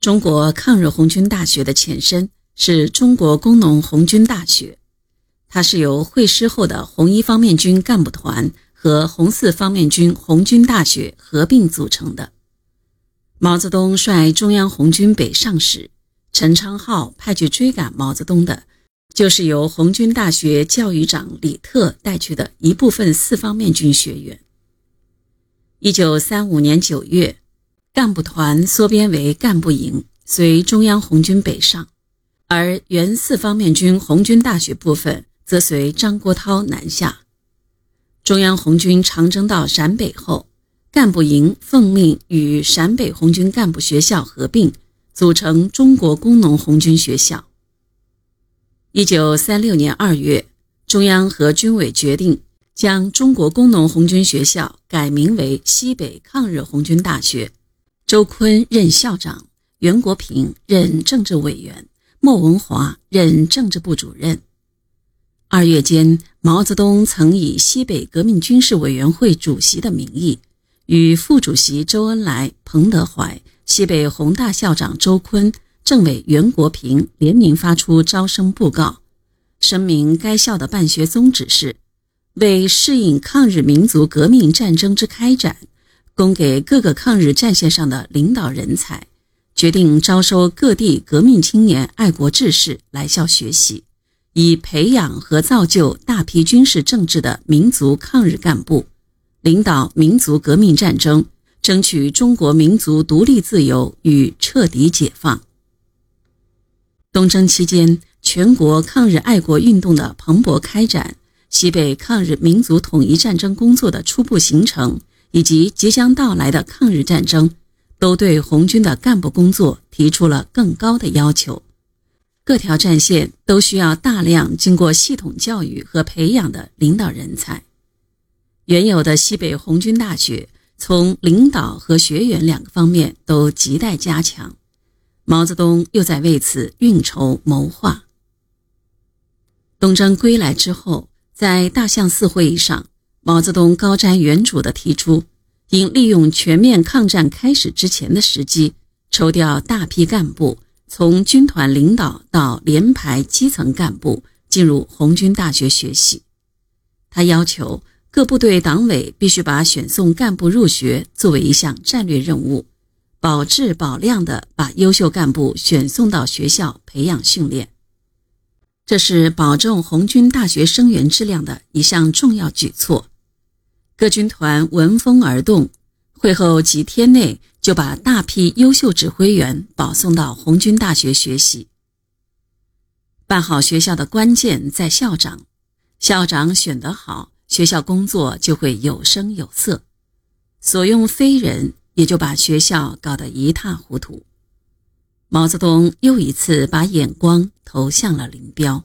中国抗日红军大学的前身是中国工农红军大学，它是由会师后的红一方面军干部团和红四方面军红军大学合并组成的。毛泽东率中央红军北上时，陈昌浩派去追赶毛泽东的，就是由红军大学教育长李特带去的一部分四方面军学员。一九三五年九月。干部团缩编为干部营，随中央红军北上，而原四方面军红军大学部分则随张国焘南下。中央红军长征到陕北后，干部营奉命与陕北红军干部学校合并，组成中国工农红军学校。一九三六年二月，中央和军委决定将中国工农红军学校改名为西北抗日红军大学。周坤任校长，袁国平任政治委员，莫文华任政治部主任。二月间，毛泽东曾以西北革命军事委员会主席的名义，与副主席周恩来、彭德怀、西北宏大校长周坤、政委袁国平联名发出招生布告，声明该校的办学宗旨是为适应抗日民族革命战争之开展。供给各个抗日战线上的领导人才，决定招收各地革命青年、爱国志士来校学习，以培养和造就大批军事政治的民族抗日干部，领导民族革命战争，争取中国民族独立自由与彻底解放。东征期间，全国抗日爱国运动的蓬勃开展，西北抗日民族统一战争工作的初步形成。以及即将到来的抗日战争，都对红军的干部工作提出了更高的要求。各条战线都需要大量经过系统教育和培养的领导人才。原有的西北红军大学从领导和学员两个方面都亟待加强。毛泽东又在为此运筹谋划。东征归来之后，在大象寺会议上。毛泽东高瞻远瞩地提出，应利用全面抗战开始之前的时机，抽调大批干部，从军团领导到连排基层干部进入红军大学学习。他要求各部队党委必须把选送干部入学作为一项战略任务，保质保量地把优秀干部选送到学校培养训练。这是保证红军大学生源质量的一项重要举措。各军团闻风而动，会后几天内就把大批优秀指挥员保送到红军大学学习。办好学校的关键在校长，校长选得好，学校工作就会有声有色；所用非人，也就把学校搞得一塌糊涂。毛泽东又一次把眼光投向了林彪。